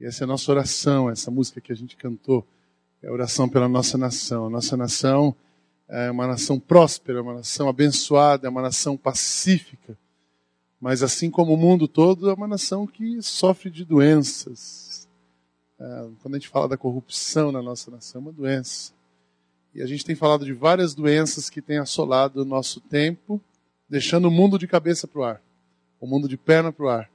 E essa é a nossa oração, essa música que a gente cantou, é a oração pela nossa nação. A nossa nação é uma nação próspera, uma nação abençoada, é uma nação pacífica. Mas assim como o mundo todo, é uma nação que sofre de doenças. É, quando a gente fala da corrupção na nossa nação, é uma doença. E a gente tem falado de várias doenças que têm assolado o nosso tempo, deixando o mundo de cabeça para o ar, o mundo de perna para o ar.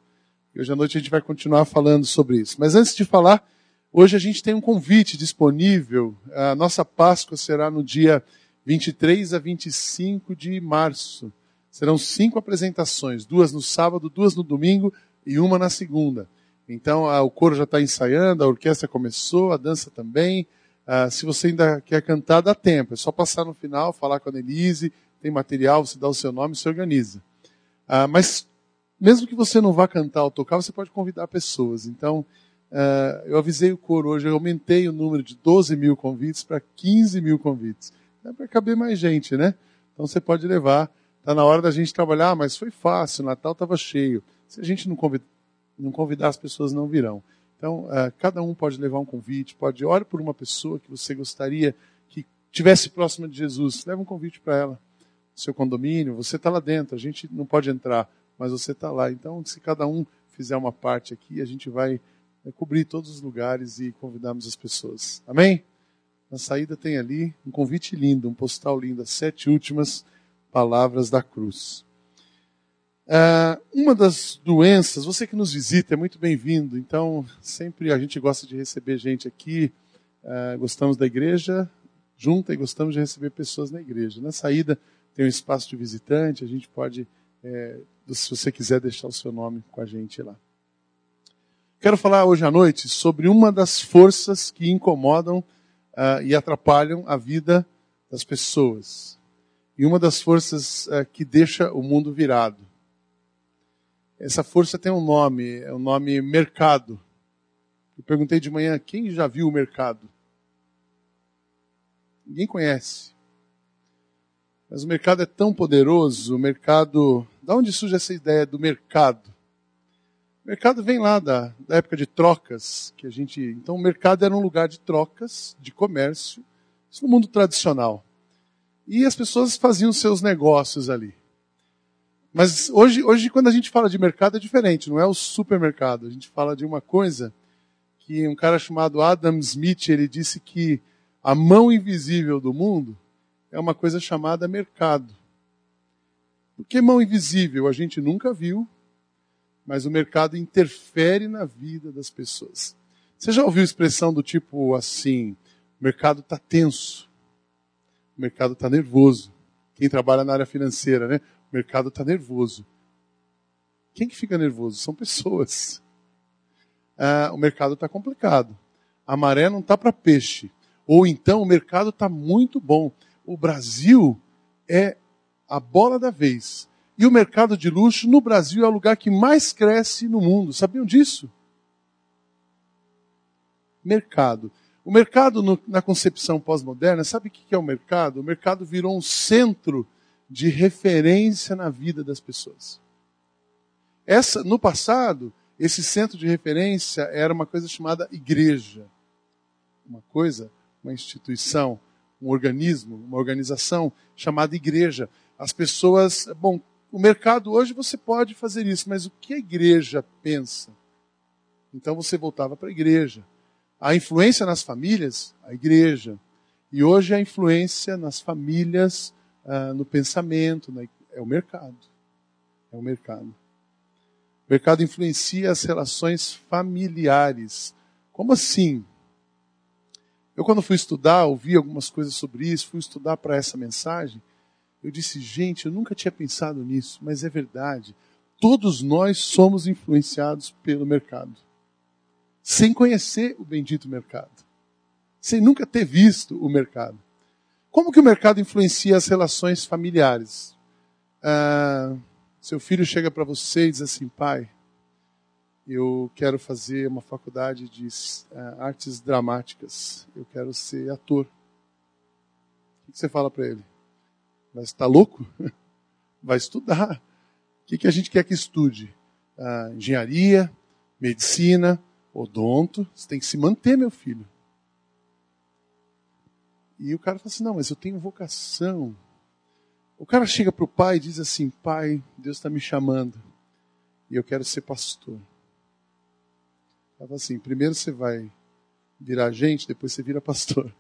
E hoje à noite a gente vai continuar falando sobre isso. Mas antes de falar, hoje a gente tem um convite disponível. A nossa Páscoa será no dia 23 a 25 de março. Serão cinco apresentações, duas no sábado, duas no domingo e uma na segunda. Então a, o coro já está ensaiando, a orquestra começou, a dança também. Ah, se você ainda quer cantar, dá tempo. É só passar no final, falar com a Denise, tem material, você dá o seu nome e se organiza. Ah, mas mesmo que você não vá cantar ou tocar, você pode convidar pessoas. Então, uh, eu avisei o coro hoje, eu aumentei o número de 12 mil convites para 15 mil convites. É para caber mais gente, né? Então você pode levar. Está na hora da gente trabalhar, mas foi fácil, o Natal estava cheio. Se a gente não convidar, não convidar, as pessoas não virão. Então, uh, cada um pode levar um convite, pode orar por uma pessoa que você gostaria que tivesse próxima de Jesus. Leva um convite para ela. Seu condomínio, você está lá dentro, a gente não pode entrar, mas você está lá. Então, se cada um fizer uma parte aqui, a gente vai é, cobrir todos os lugares e convidarmos as pessoas. Amém? Na saída tem ali um convite lindo, um postal lindo, as sete últimas palavras da cruz. Uh, uma das doenças, você que nos visita é muito bem-vindo, então sempre a gente gosta de receber gente aqui, uh, gostamos da igreja junta e gostamos de receber pessoas na igreja. Na saída tem um espaço de visitante, a gente pode é, se você quiser deixar o seu nome com a gente lá. Quero falar hoje à noite sobre uma das forças que incomodam uh, e atrapalham a vida das pessoas. E uma das forças uh, que deixa o mundo virado. Essa força tem um nome, é o nome mercado. Eu perguntei de manhã, quem já viu o mercado? Ninguém conhece. Mas o mercado é tão poderoso, o mercado. Da onde surge essa ideia do mercado? O mercado vem lá da, da época de trocas, que a gente. Então o mercado era um lugar de trocas, de comércio, isso no mundo tradicional. E as pessoas faziam seus negócios ali. Mas hoje, hoje, quando a gente fala de mercado, é diferente, não é o supermercado. A gente fala de uma coisa que um cara chamado Adam Smith ele disse que a mão invisível do mundo é uma coisa chamada mercado. Porque mão invisível a gente nunca viu, mas o mercado interfere na vida das pessoas. Você já ouviu expressão do tipo assim: o mercado está tenso, o mercado está nervoso. Quem trabalha na área financeira, né? O mercado está nervoso. Quem que fica nervoso? São pessoas. Ah, o mercado está complicado. A maré não está para peixe. Ou então o mercado está muito bom o Brasil é a bola da vez. E o mercado de luxo no Brasil é o lugar que mais cresce no mundo. Sabiam disso? Mercado. O mercado, no, na concepção pós-moderna, sabe o que é o mercado? O mercado virou um centro de referência na vida das pessoas. Essa, no passado, esse centro de referência era uma coisa chamada igreja. Uma coisa, uma instituição um organismo, uma organização chamada igreja. As pessoas, bom, o mercado hoje você pode fazer isso, mas o que a igreja pensa? Então você voltava para a igreja. A influência nas famílias, a igreja. E hoje a influência nas famílias, ah, no pensamento, na, é o mercado. É o mercado. O mercado influencia as relações familiares. Como assim? Eu, quando fui estudar, ouvi algumas coisas sobre isso, fui estudar para essa mensagem, eu disse, gente, eu nunca tinha pensado nisso, mas é verdade. Todos nós somos influenciados pelo mercado, sem conhecer o bendito mercado, sem nunca ter visto o mercado. Como que o mercado influencia as relações familiares? Ah, seu filho chega para você e diz assim, pai, eu quero fazer uma faculdade de uh, artes dramáticas. Eu quero ser ator. O que você fala para ele? Mas está louco? Vai estudar. O que, que a gente quer que estude? Uh, engenharia, medicina odonto, você tem que se manter, meu filho. E o cara fala assim: não, mas eu tenho vocação. O cara chega para o pai e diz assim: pai, Deus está me chamando e eu quero ser pastor. Ela fala assim: primeiro você vai virar gente, depois você vira pastor.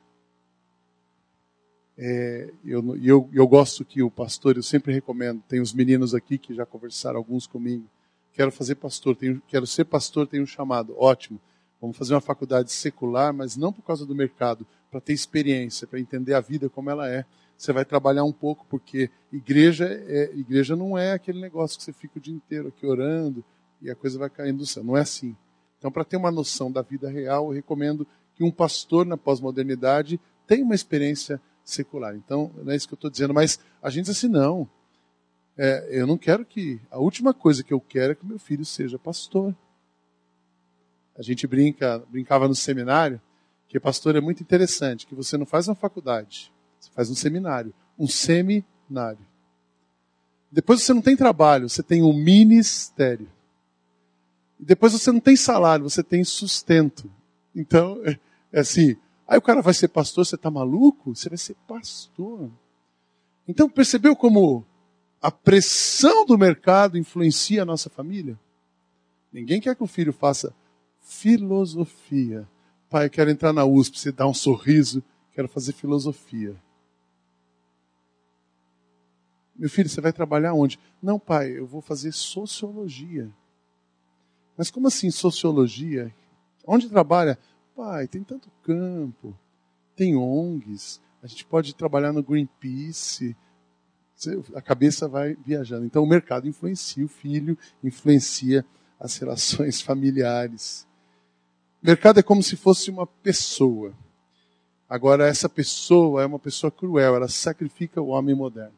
É, eu, eu, eu gosto que o pastor, eu sempre recomendo, tem os meninos aqui que já conversaram alguns comigo. Quero fazer pastor, tenho, quero ser pastor, tenho um chamado. Ótimo. Vamos fazer uma faculdade secular, mas não por causa do mercado, para ter experiência, para entender a vida como ela é. Você vai trabalhar um pouco, porque igreja, é, igreja não é aquele negócio que você fica o dia inteiro aqui orando e a coisa vai caindo do céu. Não é assim. Então, para ter uma noção da vida real, eu recomendo que um pastor na pós-modernidade tenha uma experiência secular. Então, não é isso que eu estou dizendo, mas a gente diz assim, não. É, eu não quero que. A última coisa que eu quero é que meu filho seja pastor. A gente brinca, brincava no seminário, que pastor é muito interessante, que você não faz uma faculdade, você faz um seminário, um seminário. Depois você não tem trabalho, você tem um ministério. Depois você não tem salário, você tem sustento. Então, é, assim, Aí o cara vai ser pastor, você está maluco? Você vai ser pastor. Então percebeu como a pressão do mercado influencia a nossa família? Ninguém quer que o filho faça filosofia. Pai, eu quero entrar na USP, você dá um sorriso, quero fazer filosofia. Meu filho, você vai trabalhar onde? Não, pai, eu vou fazer sociologia. Mas como assim sociologia? Onde trabalha? Pai, tem tanto campo, tem ONGs, a gente pode trabalhar no Greenpeace, a cabeça vai viajando. Então o mercado influencia o filho, influencia as relações familiares. O mercado é como se fosse uma pessoa. Agora, essa pessoa é uma pessoa cruel, ela sacrifica o homem moderno.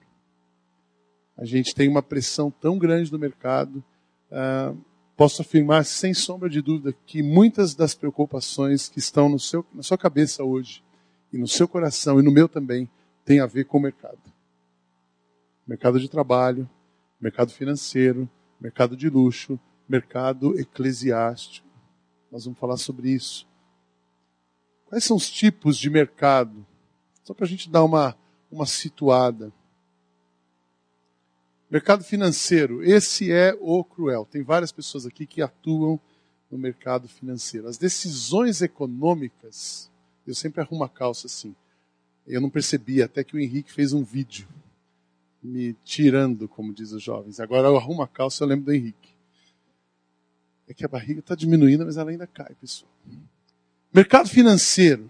A gente tem uma pressão tão grande do mercado. Uh, posso afirmar sem sombra de dúvida que muitas das preocupações que estão no seu, na sua cabeça hoje, e no seu coração, e no meu também, têm a ver com o mercado. Mercado de trabalho, mercado financeiro, mercado de luxo, mercado eclesiástico. Nós vamos falar sobre isso. Quais são os tipos de mercado? Só para a gente dar uma, uma situada. Mercado financeiro, esse é o cruel. Tem várias pessoas aqui que atuam no mercado financeiro. As decisões econômicas, eu sempre arrumo a calça assim. Eu não percebi até que o Henrique fez um vídeo me tirando, como diz os jovens. Agora eu arrumo a calça, eu lembro do Henrique. É que a barriga está diminuindo, mas ela ainda cai, pessoal. Mercado financeiro.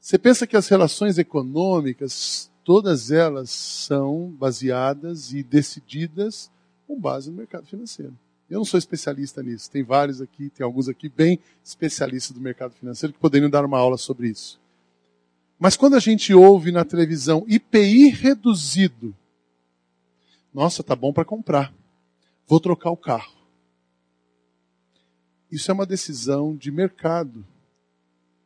Você pensa que as relações econômicas todas elas são baseadas e decididas com base no mercado financeiro. Eu não sou especialista nisso. Tem vários aqui, tem alguns aqui bem especialistas do mercado financeiro que poderiam dar uma aula sobre isso. Mas quando a gente ouve na televisão IPI reduzido, nossa, tá bom para comprar. Vou trocar o carro. Isso é uma decisão de mercado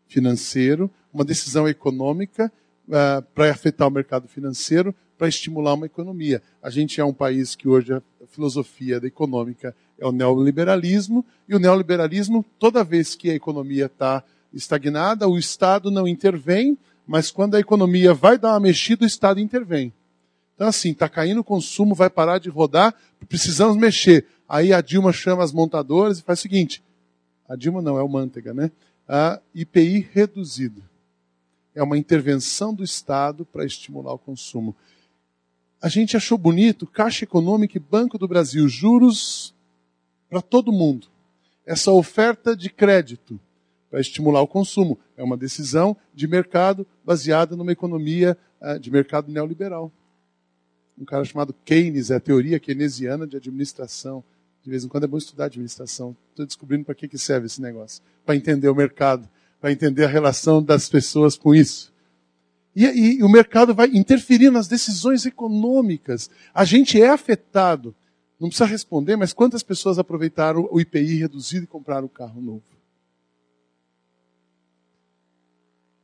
financeiro, uma decisão econômica uh, para afetar o mercado financeiro, para estimular uma economia. A gente é um país que hoje a filosofia da econômica é o neoliberalismo, e o neoliberalismo, toda vez que a economia está estagnada, o Estado não intervém, mas quando a economia vai dar uma mexida, o Estado intervém. Então, assim, está caindo o consumo, vai parar de rodar, precisamos mexer. Aí a Dilma chama as montadoras e faz o seguinte: a Dilma não, é o Manteiga, né? A IPI reduzido é uma intervenção do Estado para estimular o consumo. A gente achou bonito Caixa Econômica e Banco do Brasil, juros para todo mundo. Essa oferta de crédito para estimular o consumo é uma decisão de mercado baseada numa economia uh, de mercado neoliberal. Um cara chamado Keynes, é a teoria keynesiana de administração. De vez em quando é bom estudar administração. Estou descobrindo para que, que serve esse negócio. Para entender o mercado para entender a relação das pessoas com isso. E, e, o mercado vai interferir nas decisões econômicas. A gente é afetado. Não precisa responder, mas quantas pessoas aproveitaram o IPI reduzido e compraram um carro novo?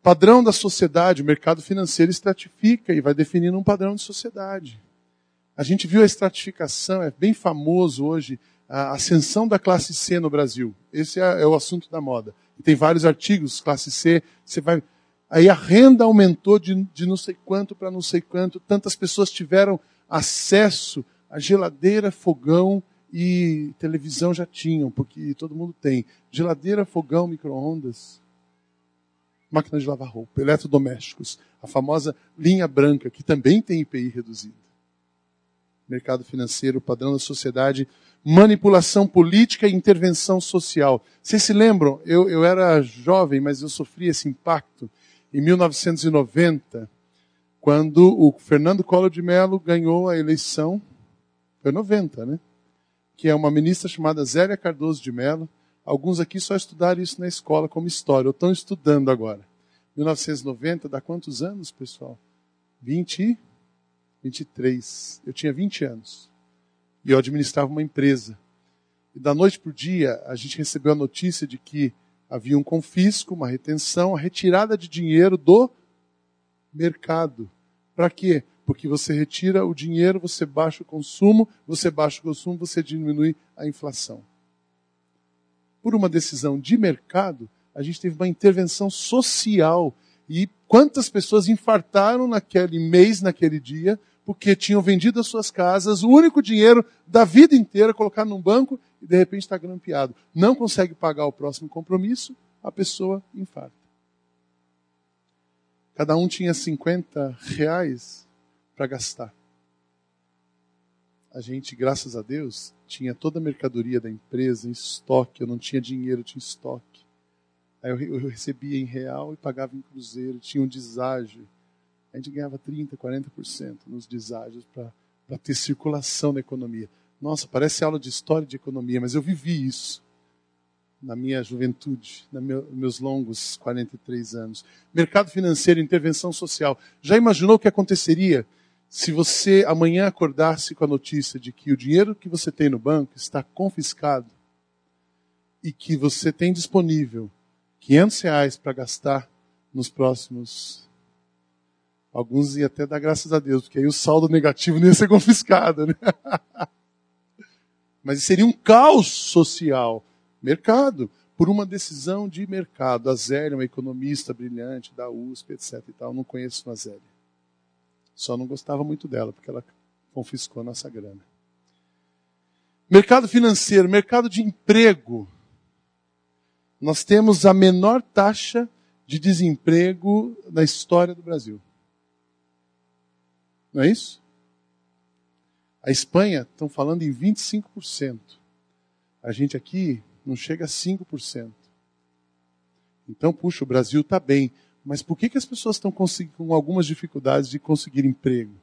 Padrão da sociedade, o mercado financeiro estratifica e vai definindo um padrão de sociedade. A gente viu a estratificação, é bem famoso hoje a ascensão da classe C no Brasil. Esse é, é o assunto da moda. E tem vários artigos, classe C, você vai. Aí a renda aumentou de, de não sei quanto para não sei quanto, tantas pessoas tiveram acesso a geladeira, fogão e televisão já tinham, porque todo mundo tem. Geladeira, fogão, micro-ondas, máquina de lavar roupa, eletrodomésticos, a famosa linha branca, que também tem IPI reduzida. Mercado financeiro, padrão da sociedade, manipulação política e intervenção social. Vocês se lembram? Eu, eu era jovem, mas eu sofri esse impacto em 1990, quando o Fernando Collor de Mello ganhou a eleição. Foi 90, né? Que é uma ministra chamada Zélia Cardoso de Mello. Alguns aqui só estudaram isso na escola como história, ou estão estudando agora. 1990, dá quantos anos, pessoal? 20, 23. Eu tinha 20 anos e eu administrava uma empresa. E da noite para o dia, a gente recebeu a notícia de que havia um confisco, uma retenção, a retirada de dinheiro do mercado. Para quê? Porque você retira o dinheiro, você baixa o consumo, você baixa o consumo, você diminui a inflação. Por uma decisão de mercado, a gente teve uma intervenção social. E quantas pessoas infartaram naquele mês, naquele dia, porque tinham vendido as suas casas, o único dinheiro da vida inteira colocado num banco e de repente está grampeado. Não consegue pagar o próximo compromisso, a pessoa infarta. Cada um tinha 50 reais para gastar. A gente, graças a Deus, tinha toda a mercadoria da empresa em estoque. Eu não tinha dinheiro, eu tinha estoque. Aí eu, recebia em real e pagava em cruzeiro. Tinha um deságio a gente ganhava 30%, 40% nos deságios para ter circulação na economia. Nossa, parece aula de história de economia, mas eu vivi isso na minha juventude, nos meu, meus longos 43 anos. Mercado financeiro, intervenção social. Já imaginou o que aconteceria se você amanhã acordasse com a notícia de que o dinheiro que você tem no banco está confiscado e que você tem disponível 500 reais para gastar nos próximos Alguns iam até dar graças a Deus, porque aí o saldo negativo não ia ser confiscado. Né? Mas seria um caos social. Mercado, por uma decisão de mercado. A Zélia, uma economista brilhante da USP, etc. E tal. Não conheço a Zélia. Só não gostava muito dela, porque ela confiscou a nossa grana. Mercado financeiro, mercado de emprego. Nós temos a menor taxa de desemprego na história do Brasil. Não é isso? A Espanha estão falando em 25%. A gente aqui não chega a 5%. Então, puxa, o Brasil está bem. Mas por que, que as pessoas estão com algumas dificuldades de conseguir emprego?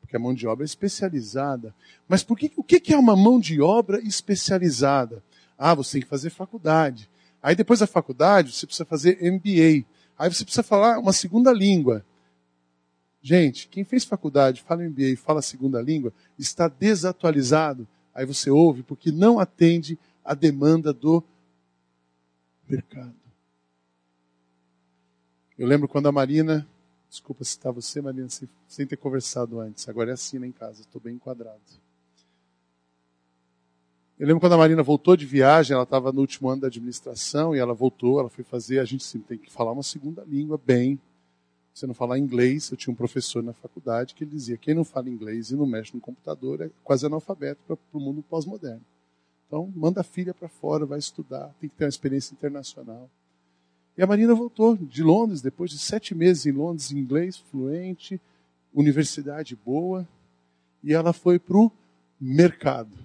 Porque a mão de obra é especializada. Mas por que, o que, que é uma mão de obra especializada? Ah, você tem que fazer faculdade. Aí depois da faculdade, você precisa fazer MBA. Aí você precisa falar uma segunda língua. Gente, quem fez faculdade, fala MBA e fala segunda língua, está desatualizado. Aí você ouve, porque não atende à demanda do mercado. Eu lembro quando a Marina, desculpa citar você, Marina, sem, ter conversado antes, agora é assim lá em casa, estou bem enquadrado. Eu lembro quando a Marina voltou de viagem, ela estava no último ano da administração e ela voltou, ela foi fazer, a gente sempre tem que falar uma segunda língua bem, você não falar inglês, eu tinha um professor na faculdade que ele dizia: quem não fala inglês e não mexe no computador é quase analfabeto para o mundo pós-moderno. Então, manda a filha para fora, vai estudar, tem que ter uma experiência internacional. E a Marina voltou de Londres, depois de sete meses em Londres, inglês fluente, universidade boa, e ela foi para o mercado.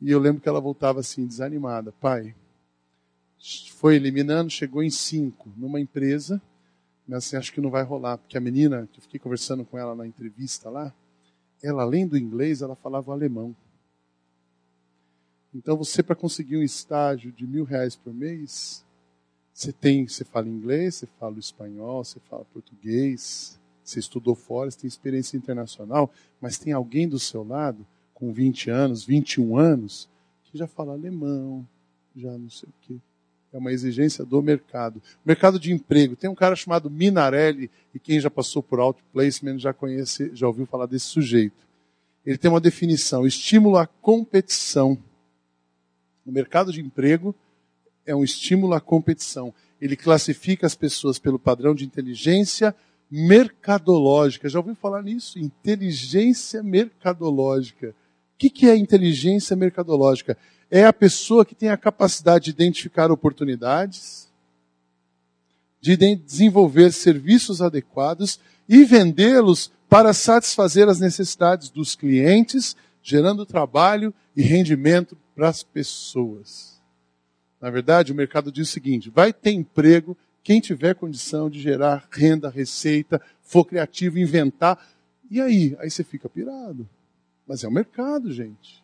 E eu lembro que ela voltava assim, desanimada. Pai, foi eliminando, chegou em cinco numa empresa mas assim, acho que não vai rolar, porque a menina, que eu fiquei conversando com ela na entrevista lá, ela além do inglês, ela falava alemão. Então você para conseguir um estágio de mil reais por mês, você tem, você fala inglês, você fala espanhol, você fala português, você estudou fora, você tem experiência internacional, mas tem alguém do seu lado com 20 anos, 21 anos, que já fala alemão, já não sei o quê. É uma exigência do mercado. Mercado de emprego. Tem um cara chamado Minarelli, e quem já passou por outplacement já conhece, já ouviu falar desse sujeito. ele tem uma definição: estímulo à competição. O mercado de emprego é um estímulo à competição. Ele classifica as pessoas pelo padrão de inteligência mercadológica. Já ouviu falar nisso? Inteligência mercadológica. O que é inteligência mercadológica? É a pessoa que tem a capacidade de identificar oportunidades, de desenvolver serviços adequados e vendê-los para satisfazer as necessidades dos clientes, gerando trabalho e rendimento para as pessoas. Na verdade, o mercado diz o seguinte: vai ter emprego quem tiver condição de gerar renda, receita, for criativo, inventar. E aí? Aí você fica pirado. Mas é o mercado, gente.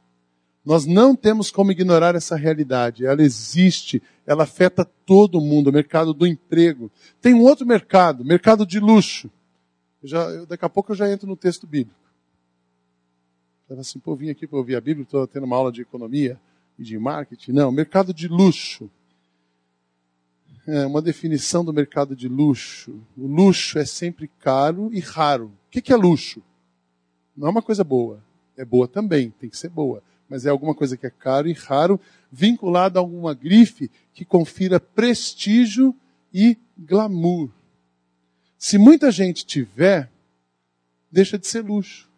Nós não temos como ignorar essa realidade. Ela existe, ela afeta todo mundo, o mercado do emprego. Tem um outro mercado, mercado de luxo. Eu já, eu, daqui a pouco eu já entro no texto bíblico. Estava assim, pô, vim aqui para ouvir a Bíblia, estou tendo uma aula de economia e de marketing. Não, mercado de luxo. É uma definição do mercado de luxo. O luxo é sempre caro e raro. O que é luxo? Não é uma coisa boa. É boa também, tem que ser boa mas é alguma coisa que é caro e raro, vinculado a alguma grife que confira prestígio e glamour. Se muita gente tiver, deixa de ser luxo.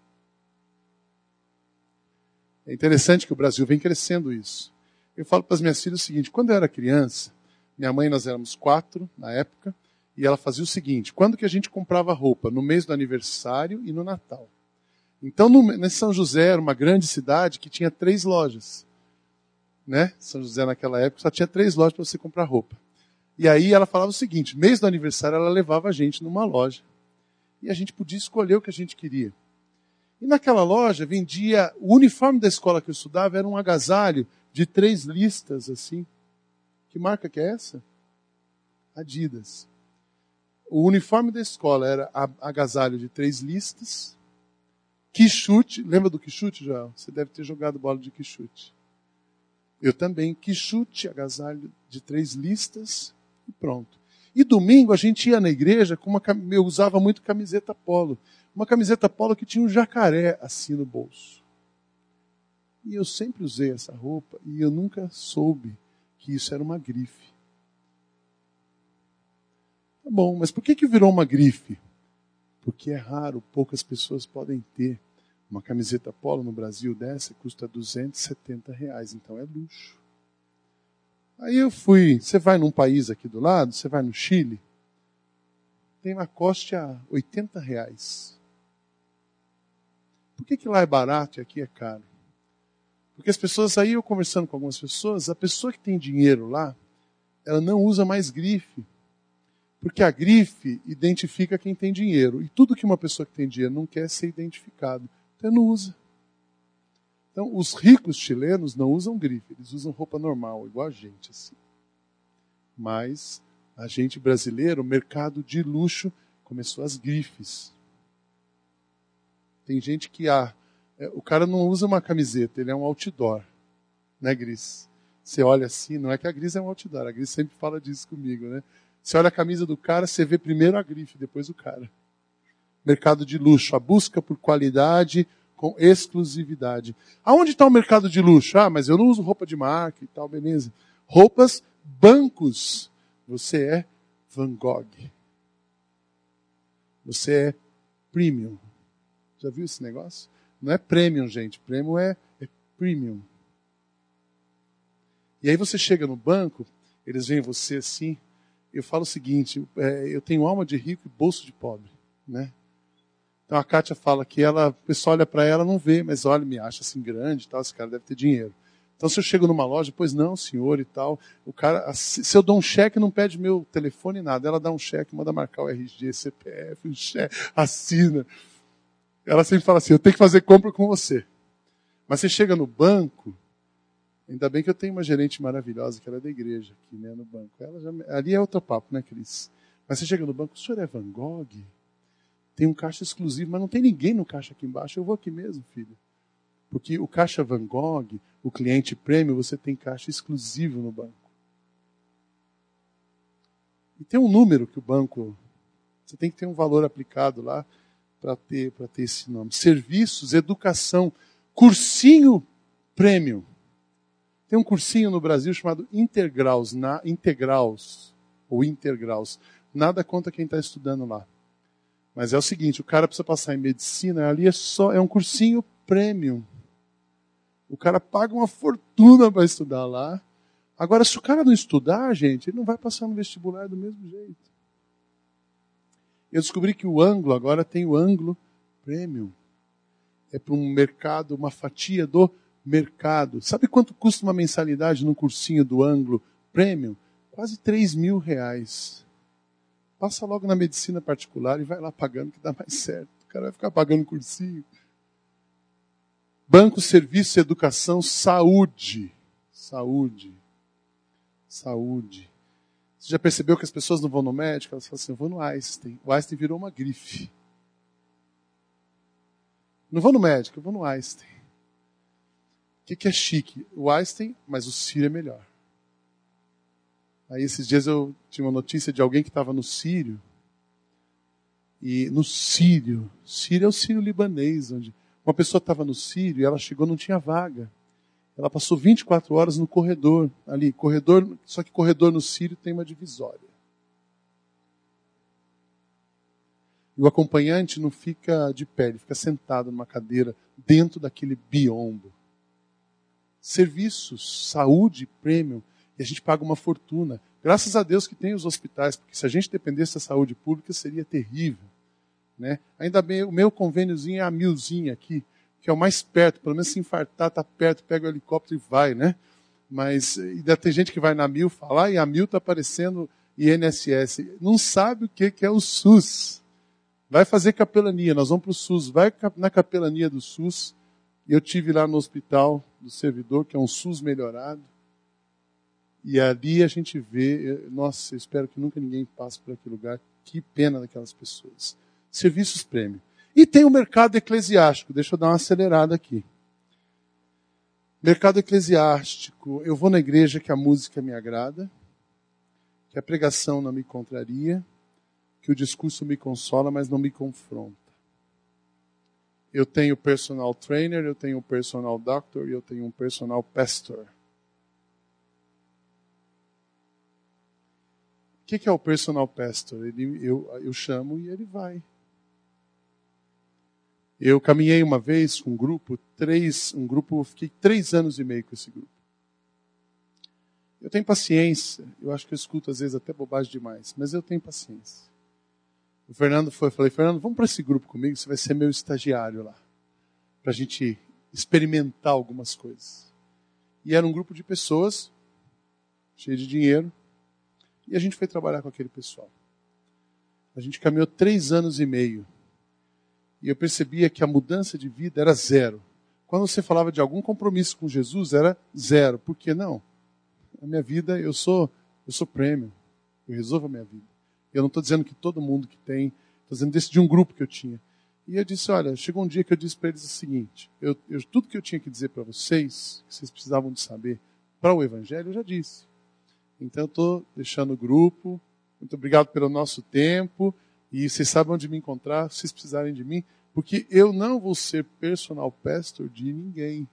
É interessante que o Brasil vem crescendo isso. Eu falo para as minhas filhas o seguinte: quando eu era criança, minha mãe nós éramos quatro na época, e ela fazia o seguinte: quando que a gente comprava roupa? No mês do aniversário e no Natal. Então, no, São José era uma grande cidade que tinha três lojas. Né? São José naquela época só tinha três lojas para você comprar roupa. E aí ela falava o seguinte: mês do aniversário ela levava a gente numa loja. E a gente podia escolher o que a gente queria. E naquela loja vendia o uniforme da escola que eu estudava era um agasalho de três listas assim. Que marca que é essa? Adidas. O uniforme da escola era agasalho de três listas Quixute, lembra do Quixute, Joel? Você deve ter jogado bola de Quixute. Eu também. Quixute, agasalho de três listas e pronto. E domingo a gente ia na igreja com uma eu usava muito camiseta polo. Uma camiseta polo que tinha um jacaré assim no bolso. E eu sempre usei essa roupa e eu nunca soube que isso era uma grife. Tá bom, mas por que, que virou uma grife? Porque é raro, poucas pessoas podem ter. Uma camiseta polo no Brasil dessa custa 270 reais, então é luxo. Aí eu fui, você vai num país aqui do lado, você vai no Chile, tem Lacoste a 80 reais. Por que, que lá é barato e aqui é caro? Porque as pessoas, aí eu conversando com algumas pessoas, a pessoa que tem dinheiro lá, ela não usa mais grife. Porque a grife identifica quem tem dinheiro. E tudo que uma pessoa que tem dinheiro não quer ser identificado. Então não usa. Então, os ricos chilenos não usam grife, eles usam roupa normal, igual a gente. Assim. Mas a gente brasileiro, o mercado de luxo, começou as grifes. Tem gente que há. É, o cara não usa uma camiseta, ele é um outdoor. Né, Gris? Você olha assim, não é que a Gris é um outdoor, a Gris sempre fala disso comigo, né? Você olha a camisa do cara, você vê primeiro a grife, depois o cara mercado de luxo, a busca por qualidade com exclusividade. Aonde está o mercado de luxo? Ah, mas eu não uso roupa de marca e tal, beleza. Roupas, bancos. Você é Van Gogh. Você é premium. Já viu esse negócio? Não é premium, gente. Premium é, é premium. E aí você chega no banco, eles veem você assim. Eu falo o seguinte: é, eu tenho alma de rico e bolso de pobre, né? Então a Kátia fala que ela, o pessoal olha para ela, não vê, mas olha, me acha assim grande tal, esse cara deve ter dinheiro. Então se eu chego numa loja, pois não, senhor e tal, o cara, se eu dou um cheque, não pede meu telefone nada. Ela dá um cheque, manda marcar o RG, CPF, um cheque, assina. Ela sempre fala assim, eu tenho que fazer compra com você. Mas você chega no banco, ainda bem que eu tenho uma gerente maravilhosa, que ela é da igreja aqui, né, no banco. Ela já, ali é outro papo, né, Cris? Mas você chega no banco, o senhor é Van Gogh? Tem um caixa exclusivo, mas não tem ninguém no caixa aqui embaixo. Eu vou aqui mesmo, filho. Porque o caixa Van Gogh, o cliente prêmio, você tem caixa exclusivo no banco. E tem um número que o banco. Você tem que ter um valor aplicado lá para ter, ter esse nome. Serviços, educação, cursinho prêmio. Tem um cursinho no Brasil chamado Integraus, na, Integraus, ou Intergraus. Nada contra quem está estudando lá. Mas é o seguinte, o cara precisa passar em medicina, ali é só, é um cursinho premium. O cara paga uma fortuna para estudar lá. Agora, se o cara não estudar, gente, ele não vai passar no vestibular do mesmo jeito. Eu descobri que o ângulo agora tem o ângulo premium. É para um mercado, uma fatia do mercado. Sabe quanto custa uma mensalidade num cursinho do ângulo premium? Quase 3 mil reais. Passa logo na medicina particular e vai lá pagando que dá mais certo. O cara vai ficar pagando cursinho. Banco, serviço, educação, saúde. Saúde. Saúde. Você já percebeu que as pessoas não vão no médico? Elas falam assim, eu vou no Einstein. O Einstein virou uma grife. Não vou no médico, eu vou no Einstein. O que, que é chique? O Einstein, mas o Sírio é melhor. Aí esses dias eu tinha uma notícia de alguém que estava no Sírio. E no Sírio, Sírio é o Sírio libanês, onde uma pessoa estava no Sírio e ela chegou não tinha vaga. Ela passou 24 horas no corredor, ali, corredor, só que corredor no Sírio tem uma divisória. E o acompanhante não fica de pé, ele fica sentado numa cadeira dentro daquele biombo. Serviços, saúde, prêmio, e a gente paga uma fortuna. Graças a Deus que tem os hospitais, porque se a gente dependesse da saúde pública seria terrível. Né? Ainda bem, o meu convêniozinho é a milzinha aqui, que é o mais perto, pelo menos se infartar, está perto, pega o helicóptero e vai, né? Mas ainda tem gente que vai na mil falar e a mil está aparecendo INSS. Não sabe o que, que é o SUS. Vai fazer capelania, nós vamos para o SUS, vai na capelania do SUS. Eu tive lá no hospital do servidor, que é um SUS melhorado. E ali a gente vê, nossa, eu espero que nunca ninguém passe por aquele lugar. Que pena daquelas pessoas serviços prêmio. E tem o mercado eclesiástico. Deixa eu dar uma acelerada aqui. Mercado eclesiástico. Eu vou na igreja que a música me agrada, que a pregação não me contraria, que o discurso me consola, mas não me confronta. Eu tenho personal trainer, eu tenho personal doctor e eu tenho um personal pastor. O que é o personal pastor? Ele, eu, eu chamo e ele vai. Eu caminhei uma vez com um grupo, três, um grupo, fiquei três anos e meio com esse grupo. Eu tenho paciência, eu acho que eu escuto às vezes até bobagem demais, mas eu tenho paciência. O Fernando foi, eu falei, Fernando, vamos para esse grupo comigo, você vai ser meu estagiário lá, para a gente experimentar algumas coisas. E era um grupo de pessoas, cheio de dinheiro, e a gente foi trabalhar com aquele pessoal. A gente caminhou três anos e meio e eu percebia que a mudança de vida era zero. Quando você falava de algum compromisso com Jesus, era zero. Por que não? A minha vida, eu sou, eu sou prêmio. Eu resolvo a minha vida. Eu não estou dizendo que todo mundo que tem, estou dizendo desse de um grupo que eu tinha. E eu disse, olha, chegou um dia que eu disse para eles o seguinte, eu, eu, tudo que eu tinha que dizer para vocês, que vocês precisavam de saber para o Evangelho, eu já disse. Então eu estou deixando o grupo, muito obrigado pelo nosso tempo, e vocês sabem onde me encontrar, se vocês precisarem de mim, porque eu não vou ser personal pastor de ninguém.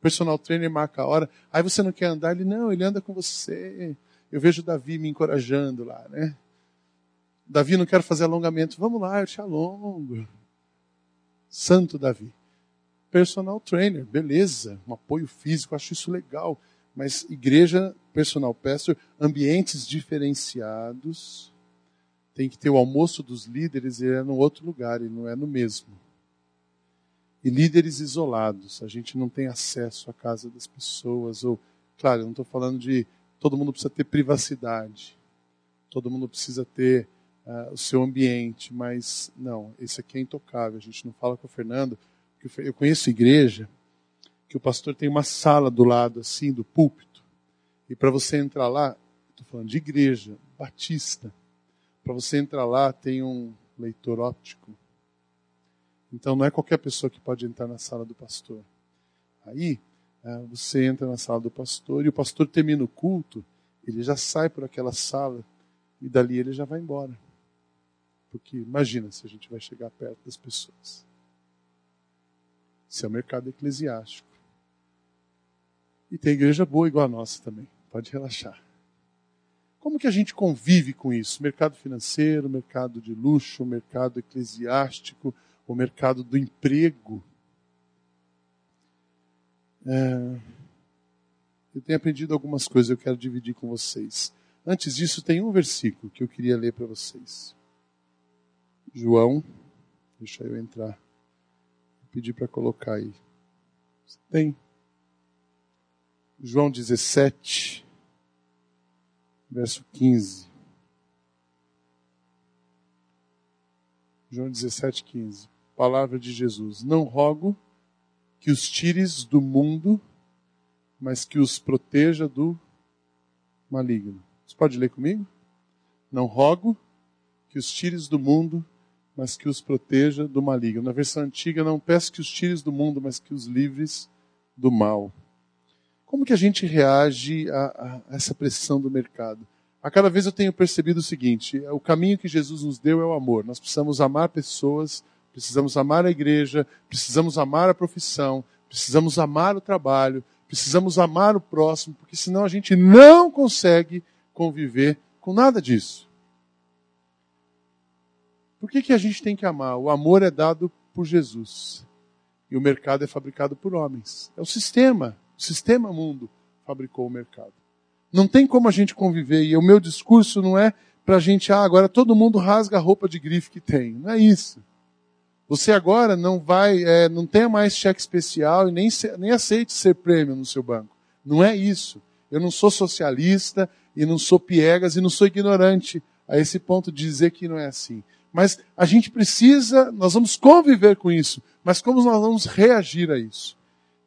Personal trainer marca a hora. Aí você não quer andar? Ele, não, ele anda com você. Eu vejo o Davi me encorajando lá, né? Davi, não quero fazer alongamento. Vamos lá, eu te alongo. Santo Davi. Personal trainer, beleza. Um apoio físico, acho isso legal. Mas igreja, personal pastor, ambientes diferenciados tem que ter o almoço dos líderes e é no outro lugar, e não é no mesmo. E líderes isolados, a gente não tem acesso à casa das pessoas, ou, claro, eu não estou falando de todo mundo precisa ter privacidade, todo mundo precisa ter uh, o seu ambiente, mas não, esse aqui é intocável. A gente não fala com o Fernando, porque eu conheço igreja que o pastor tem uma sala do lado assim do púlpito, e para você entrar lá, estou falando de igreja batista, para você entrar lá, tem um leitor óptico. Então não é qualquer pessoa que pode entrar na sala do pastor. Aí é, você entra na sala do pastor e o pastor termina o culto, ele já sai por aquela sala e dali ele já vai embora. Porque imagina se a gente vai chegar perto das pessoas. Isso é o mercado eclesiástico. E tem igreja boa igual a nossa também. Pode relaxar. Como que a gente convive com isso? Mercado financeiro, mercado de luxo, mercado eclesiástico, o mercado do emprego. É... Eu tenho aprendido algumas coisas, eu quero dividir com vocês. Antes disso, tem um versículo que eu queria ler para vocês. João, deixa eu entrar. Vou pedir para colocar aí. Você tem? João 17, verso 15. João 17, 15. Palavra de Jesus. Não rogo que os tires do mundo, mas que os proteja do maligno. Você pode ler comigo? Não rogo que os tires do mundo, mas que os proteja do maligno. Na versão antiga, não peço que os tires do mundo, mas que os livres do mal. Como que a gente reage a, a essa pressão do mercado? A cada vez eu tenho percebido o seguinte: o caminho que Jesus nos deu é o amor. Nós precisamos amar pessoas, precisamos amar a igreja, precisamos amar a profissão, precisamos amar o trabalho, precisamos amar o próximo, porque senão a gente não consegue conviver com nada disso. Por que, que a gente tem que amar? O amor é dado por Jesus. E o mercado é fabricado por homens. É o sistema. O sistema mundo fabricou o mercado. Não tem como a gente conviver. E o meu discurso não é para a gente, ah, agora todo mundo rasga a roupa de grife que tem. Não é isso. Você agora não vai, é, não tenha mais cheque especial e nem, nem aceite ser prêmio no seu banco. Não é isso. Eu não sou socialista e não sou piegas e não sou ignorante a esse ponto de dizer que não é assim. Mas a gente precisa, nós vamos conviver com isso, mas como nós vamos reagir a isso?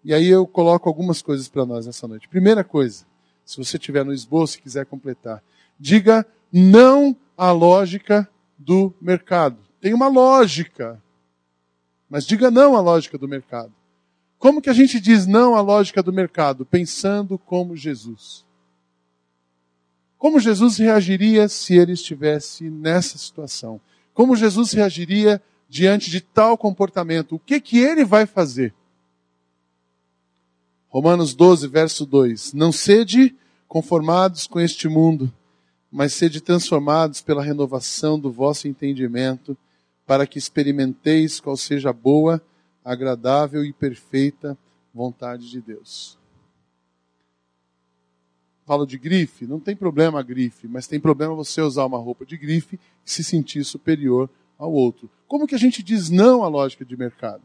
E aí eu coloco algumas coisas para nós nessa noite. Primeira coisa, se você tiver no esboço e quiser completar, diga não à lógica do mercado. Tem uma lógica, mas diga não à lógica do mercado. Como que a gente diz não à lógica do mercado? Pensando como Jesus. Como Jesus reagiria se ele estivesse nessa situação? Como Jesus reagiria diante de tal comportamento? O que que ele vai fazer? Romanos 12, verso 2. Não sede conformados com este mundo, mas sede transformados pela renovação do vosso entendimento, para que experimenteis qual seja a boa, agradável e perfeita vontade de Deus. Falo de grife, não tem problema a grife, mas tem problema você usar uma roupa de grife e se sentir superior ao outro. Como que a gente diz não à lógica de mercado?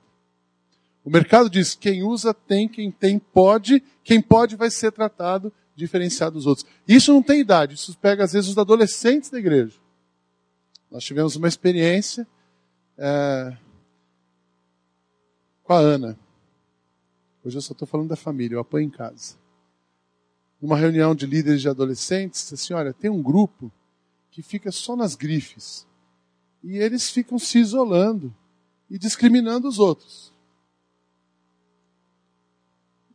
O mercado diz: quem usa tem, quem tem pode, quem pode vai ser tratado diferenciado dos outros. Isso não tem idade, isso pega às vezes os adolescentes da igreja. Nós tivemos uma experiência é, com a Ana. Hoje eu só estou falando da família, eu apanho em casa. Numa reunião de líderes de adolescentes, disse assim: olha, tem um grupo que fica só nas grifes. E eles ficam se isolando e discriminando os outros.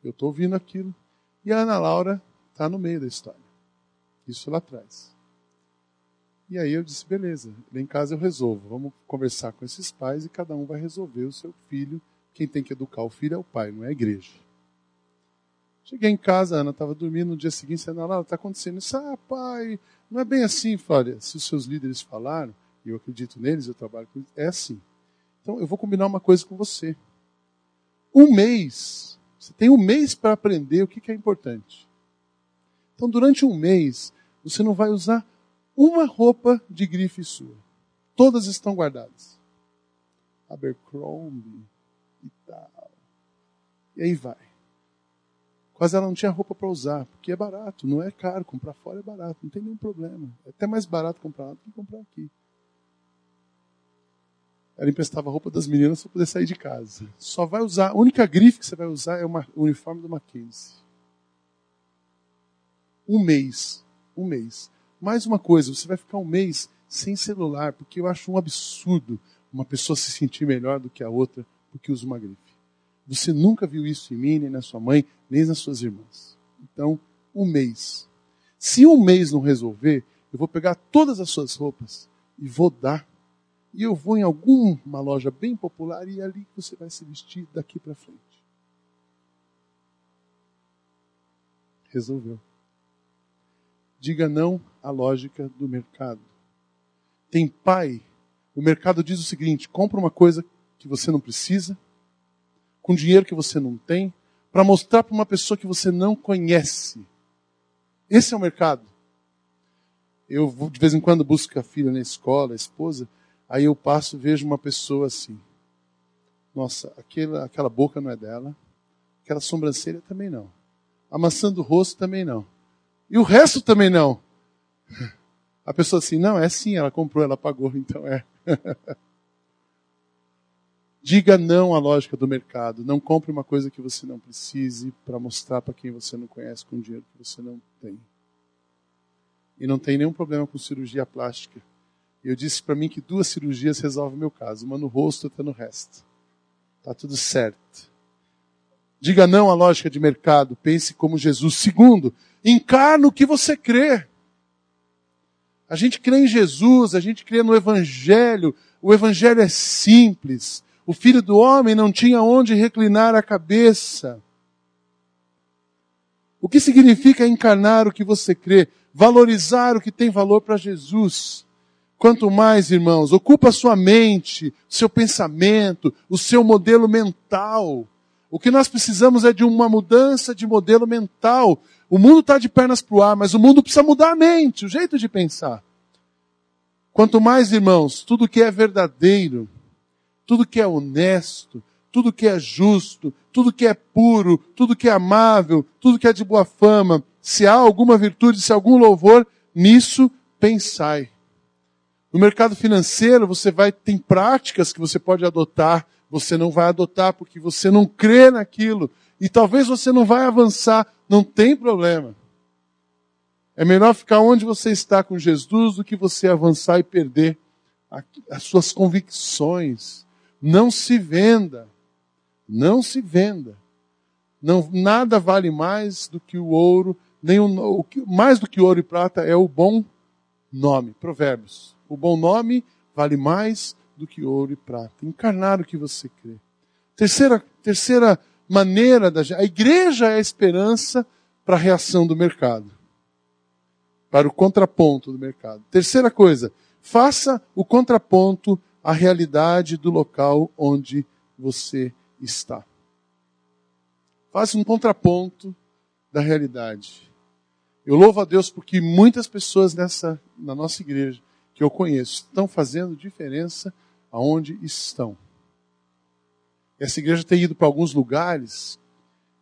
Eu estou ouvindo aquilo. E a Ana Laura está no meio da história. Isso lá atrás. E aí eu disse, beleza, lá em casa eu resolvo. Vamos conversar com esses pais e cada um vai resolver o seu filho. Quem tem que educar o filho é o pai, não é a igreja. Cheguei em casa, a Ana estava dormindo, no dia seguinte, a Ana Laura, está acontecendo isso. Ah, pai, não é bem assim. Falei, se os seus líderes falaram, e eu acredito neles, eu trabalho com eles, é assim. Então eu vou combinar uma coisa com você. Um mês você tem um mês para aprender o que, que é importante. Então, durante um mês, você não vai usar uma roupa de grife sua. Todas estão guardadas. Abercrombie e tal. E aí vai. Quase ela não tinha roupa para usar, porque é barato, não é caro. Comprar fora é barato, não tem nenhum problema. É até mais barato comprar lá do que comprar aqui. Ela emprestava a roupa das meninas para poder sair de casa. Só vai usar, a única grife que você vai usar é uma, o uniforme do Mackenzie. Um mês. Um mês. Mais uma coisa, você vai ficar um mês sem celular, porque eu acho um absurdo uma pessoa se sentir melhor do que a outra porque usa uma grife. Você nunca viu isso em mim, nem na sua mãe, nem nas suas irmãs. Então, um mês. Se um mês não resolver, eu vou pegar todas as suas roupas e vou dar e eu vou em alguma loja bem popular e é ali que você vai se vestir daqui para frente. Resolveu. Diga não à lógica do mercado. Tem pai, o mercado diz o seguinte: compra uma coisa que você não precisa, com dinheiro que você não tem, para mostrar para uma pessoa que você não conhece. Esse é o mercado. Eu de vez em quando busco a filha na escola, a esposa, Aí eu passo vejo uma pessoa assim. Nossa, aquela, aquela boca não é dela. Aquela sobrancelha também não. A maçã do rosto também não. E o resto também não. A pessoa assim, não, é sim, ela comprou, ela pagou, então é. Diga não à lógica do mercado. Não compre uma coisa que você não precise para mostrar para quem você não conhece com dinheiro que você não tem. E não tem nenhum problema com cirurgia plástica. Eu disse para mim que duas cirurgias resolvem o meu caso, uma no rosto e outra no resto. Tá tudo certo. Diga não à lógica de mercado, pense como Jesus. Segundo, encarna o que você crê. A gente crê em Jesus, a gente crê no Evangelho. O Evangelho é simples. O filho do homem não tinha onde reclinar a cabeça. O que significa encarnar o que você crê? Valorizar o que tem valor para Jesus. Quanto mais, irmãos, ocupa a sua mente, seu pensamento, o seu modelo mental. O que nós precisamos é de uma mudança de modelo mental. O mundo está de pernas para o ar, mas o mundo precisa mudar a mente, o jeito de pensar. Quanto mais, irmãos, tudo que é verdadeiro, tudo que é honesto, tudo que é justo, tudo que é puro, tudo que é amável, tudo que é de boa fama, se há alguma virtude, se há algum louvor, nisso pensai. No mercado financeiro, você vai tem práticas que você pode adotar, você não vai adotar porque você não crê naquilo e talvez você não vai avançar, não tem problema. É melhor ficar onde você está com Jesus do que você avançar e perder as suas convicções. Não se venda. Não se venda. Não, nada vale mais do que o ouro, nem o, o mais do que ouro e prata é o bom nome. Provérbios. O bom nome vale mais do que ouro e prata. Encarnar o que você crê. Terceira, terceira maneira da a igreja é a esperança para a reação do mercado. Para o contraponto do mercado. Terceira coisa, faça o contraponto à realidade do local onde você está. Faça um contraponto da realidade. Eu louvo a Deus porque muitas pessoas nessa, na nossa igreja que eu conheço estão fazendo diferença aonde estão. Essa igreja tem ido para alguns lugares,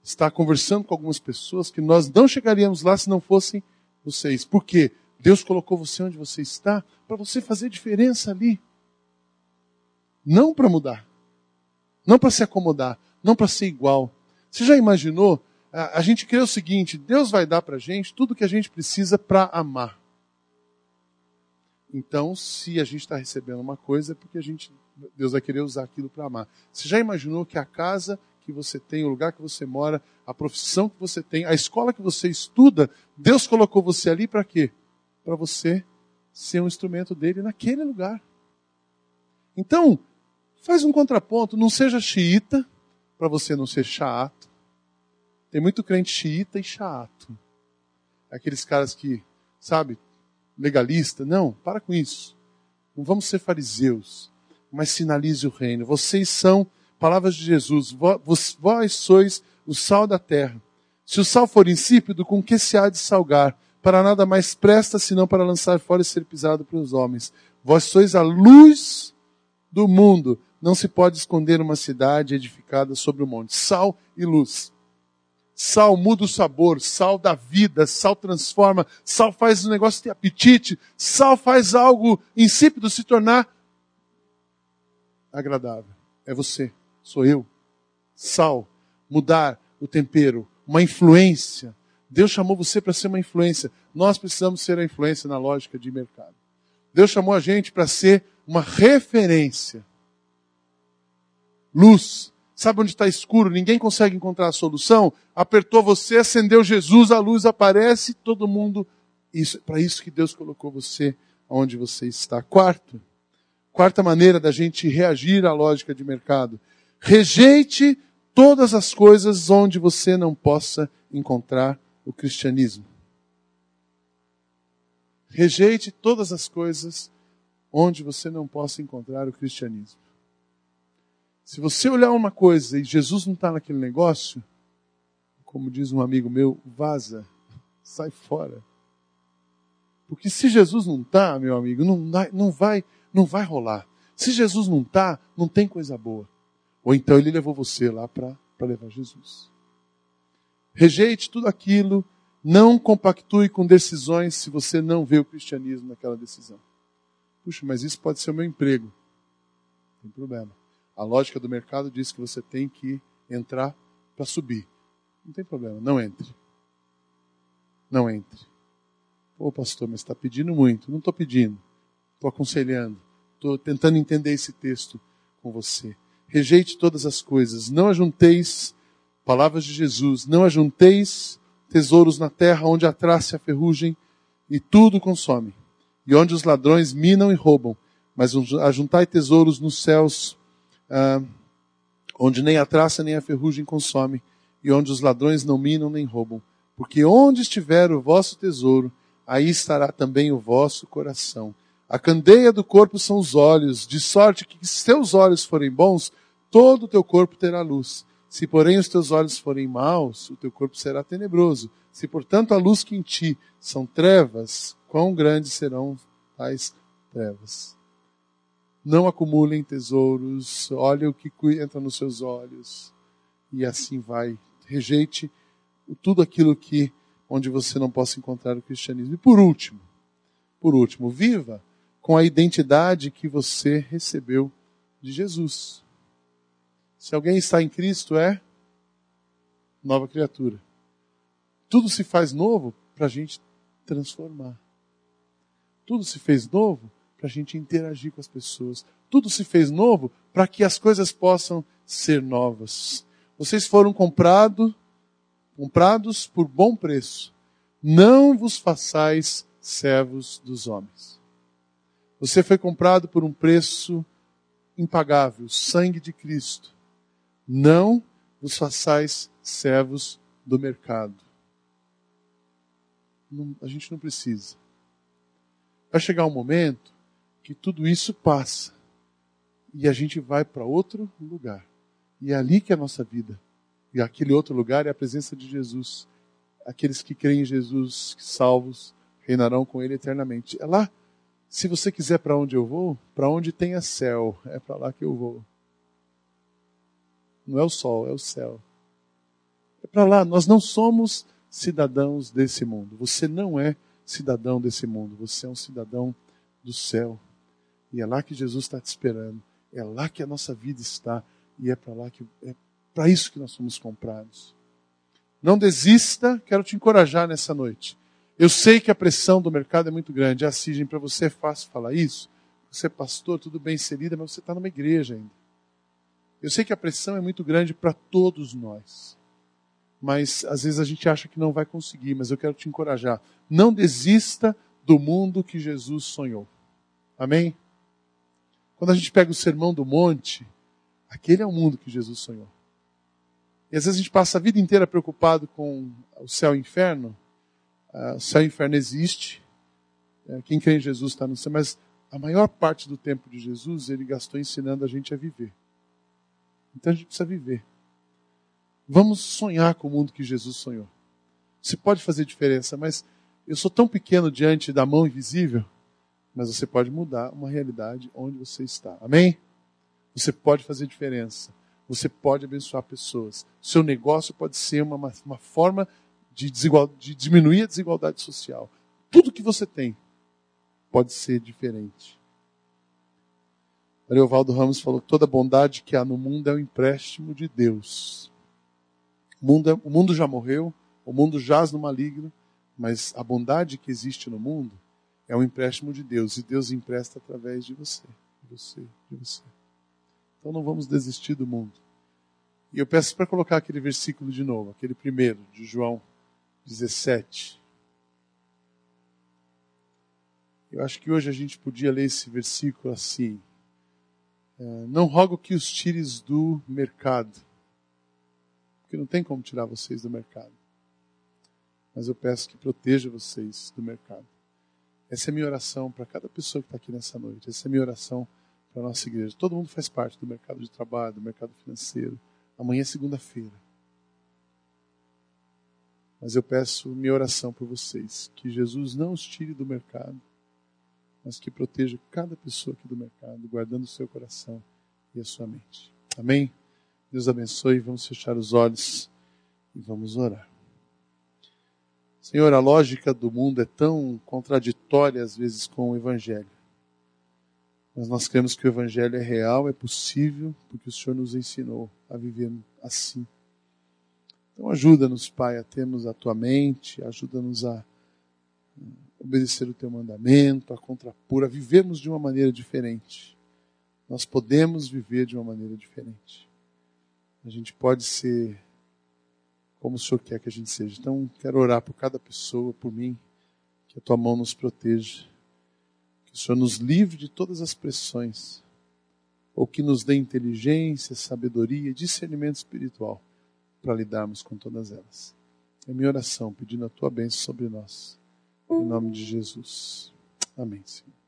está conversando com algumas pessoas que nós não chegaríamos lá se não fossem vocês. Por quê? Deus colocou você onde você está para você fazer diferença ali. Não para mudar. Não para se acomodar. Não para ser igual. Você já imaginou? A, gente crê o seguinte: Deus vai dar para a gente tudo que a gente precisa para amar. Então, se a gente está recebendo uma coisa, é porque a gente, Deus vai querer usar aquilo para amar. Você já imaginou que a casa que você tem, o lugar que você mora, a profissão que você tem, a escola que você estuda, Deus colocou você ali para quê? Para você ser um instrumento dele naquele lugar. Então, faz um contraponto, não seja xiita, para você não ser chato. Tem muito crente xiita e chato. Aqueles caras que, sabe, legalista. Não, para com isso. Não vamos ser fariseus, mas sinalize o reino. Vocês são, palavras de Jesus, vós, vós sois o sal da terra. Se o sal for insípido, com que se há de salgar? Para nada mais presta, senão para lançar fora e ser pisado pelos homens. Vós sois a luz do mundo. Não se pode esconder uma cidade edificada sobre o monte. Sal e luz. Sal muda o sabor, sal dá vida, sal transforma, sal faz o negócio ter apetite, sal faz algo insípido se tornar agradável. É você, sou eu. Sal, mudar o tempero, uma influência. Deus chamou você para ser uma influência. Nós precisamos ser a influência na lógica de mercado. Deus chamou a gente para ser uma referência. Luz, Sabe onde está escuro? Ninguém consegue encontrar a solução. Apertou você, acendeu Jesus, a luz aparece, todo mundo. Isso, para isso que Deus colocou você onde você está. Quarto, Quarta maneira da gente reagir à lógica de mercado. Rejeite todas as coisas onde você não possa encontrar o cristianismo. Rejeite todas as coisas onde você não possa encontrar o cristianismo. Se você olhar uma coisa e Jesus não está naquele negócio, como diz um amigo meu, vaza, sai fora. Porque se Jesus não está, meu amigo, não, não, vai, não vai rolar. Se Jesus não está, não tem coisa boa. Ou então ele levou você lá para levar Jesus. Rejeite tudo aquilo não compactue com decisões se você não vê o cristianismo naquela decisão. Puxa, mas isso pode ser o meu emprego. Não tem problema. A lógica do mercado diz que você tem que entrar para subir. Não tem problema, não entre. Não entre. Pô, pastor, mas está pedindo muito. Não estou pedindo. Estou aconselhando. Estou tentando entender esse texto com você. Rejeite todas as coisas. Não ajunteis, palavras de Jesus, não ajunteis tesouros na terra onde a traça e a ferrugem e tudo consome, e onde os ladrões minam e roubam, mas ajuntai tesouros nos céus, ah, onde nem a traça nem a ferrugem consome, e onde os ladrões não minam nem roubam. Porque onde estiver o vosso tesouro, aí estará também o vosso coração. A candeia do corpo são os olhos, de sorte que se teus olhos forem bons, todo o teu corpo terá luz. Se, porém, os teus olhos forem maus, o teu corpo será tenebroso. Se, portanto, a luz que em ti são trevas, quão grandes serão tais trevas? Não acumulem tesouros, olhe o que entra nos seus olhos, e assim vai. Rejeite tudo aquilo que onde você não possa encontrar o cristianismo. E por último, por último, viva com a identidade que você recebeu de Jesus. Se alguém está em Cristo, é nova criatura. Tudo se faz novo para a gente transformar. Tudo se fez novo para a gente interagir com as pessoas. Tudo se fez novo para que as coisas possam ser novas. Vocês foram comprado, comprados por bom preço. Não vos façais servos dos homens. Você foi comprado por um preço impagável, sangue de Cristo. Não vos façais servos do mercado. Não, a gente não precisa. Vai chegar um momento que tudo isso passa e a gente vai para outro lugar. E é ali que é a nossa vida. E aquele outro lugar é a presença de Jesus. Aqueles que creem em Jesus, salvos, reinarão com Ele eternamente. É lá. Se você quiser para onde eu vou, para onde tenha céu, é para lá que eu vou. Não é o sol, é o céu. É para lá. Nós não somos cidadãos desse mundo. Você não é cidadão desse mundo. Você é um cidadão do céu. E é lá que Jesus está te esperando. É lá que a nossa vida está. E é para lá que é para isso que nós somos comprados. Não desista, quero te encorajar nessa noite. Eu sei que a pressão do mercado é muito grande. Ah, para você é fácil falar isso. Você é pastor, tudo bem inserido, mas você está numa igreja ainda. Eu sei que a pressão é muito grande para todos nós. Mas às vezes a gente acha que não vai conseguir, mas eu quero te encorajar. Não desista do mundo que Jesus sonhou. Amém? Quando a gente pega o sermão do monte, aquele é o mundo que Jesus sonhou. E às vezes a gente passa a vida inteira preocupado com o céu e o inferno. Uh, o céu e o inferno existe. Uh, quem crê em Jesus está no céu, mas a maior parte do tempo de Jesus ele gastou ensinando a gente a viver. Então a gente precisa viver. Vamos sonhar com o mundo que Jesus sonhou. Você pode fazer diferença, mas eu sou tão pequeno diante da mão invisível, mas você pode mudar uma realidade onde você está. Amém? Você pode fazer diferença. Você pode abençoar pessoas. Seu negócio pode ser uma, uma forma de, desigual, de diminuir a desigualdade social. Tudo que você tem pode ser diferente. Ariovaldo Ramos falou que toda bondade que há no mundo é um empréstimo de Deus. O mundo, é, o mundo já morreu, o mundo jaz no maligno, mas a bondade que existe no mundo é um empréstimo de Deus e Deus empresta através de você, de você, de você. Então não vamos desistir do mundo. E eu peço para colocar aquele versículo de novo, aquele primeiro, de João 17. Eu acho que hoje a gente podia ler esse versículo assim. É, não rogo que os tires do mercado, porque não tem como tirar vocês do mercado. Mas eu peço que proteja vocês do mercado. Essa é minha oração para cada pessoa que está aqui nessa noite. Essa é minha oração para a nossa igreja. Todo mundo faz parte do mercado de trabalho, do mercado financeiro. Amanhã é segunda-feira. Mas eu peço minha oração por vocês, que Jesus não os tire do mercado, mas que proteja cada pessoa aqui do mercado, guardando o seu coração e a sua mente. Amém? Deus abençoe. Vamos fechar os olhos e vamos orar. Senhor, a lógica do mundo é tão contraditória às vezes com o Evangelho. Mas nós cremos que o Evangelho é real, é possível, porque o Senhor nos ensinou a viver assim. Então ajuda-nos, Pai, a termos a tua mente, ajuda-nos a obedecer o teu mandamento, a contrapor, a vivermos de uma maneira diferente. Nós podemos viver de uma maneira diferente. A gente pode ser como o Senhor quer que a gente seja. Então, quero orar por cada pessoa, por mim, que a tua mão nos proteja, que o Senhor nos livre de todas as pressões, ou que nos dê inteligência, sabedoria, discernimento espiritual para lidarmos com todas elas. É minha oração, pedindo a tua bênção sobre nós. Em nome de Jesus. Amém, Senhor.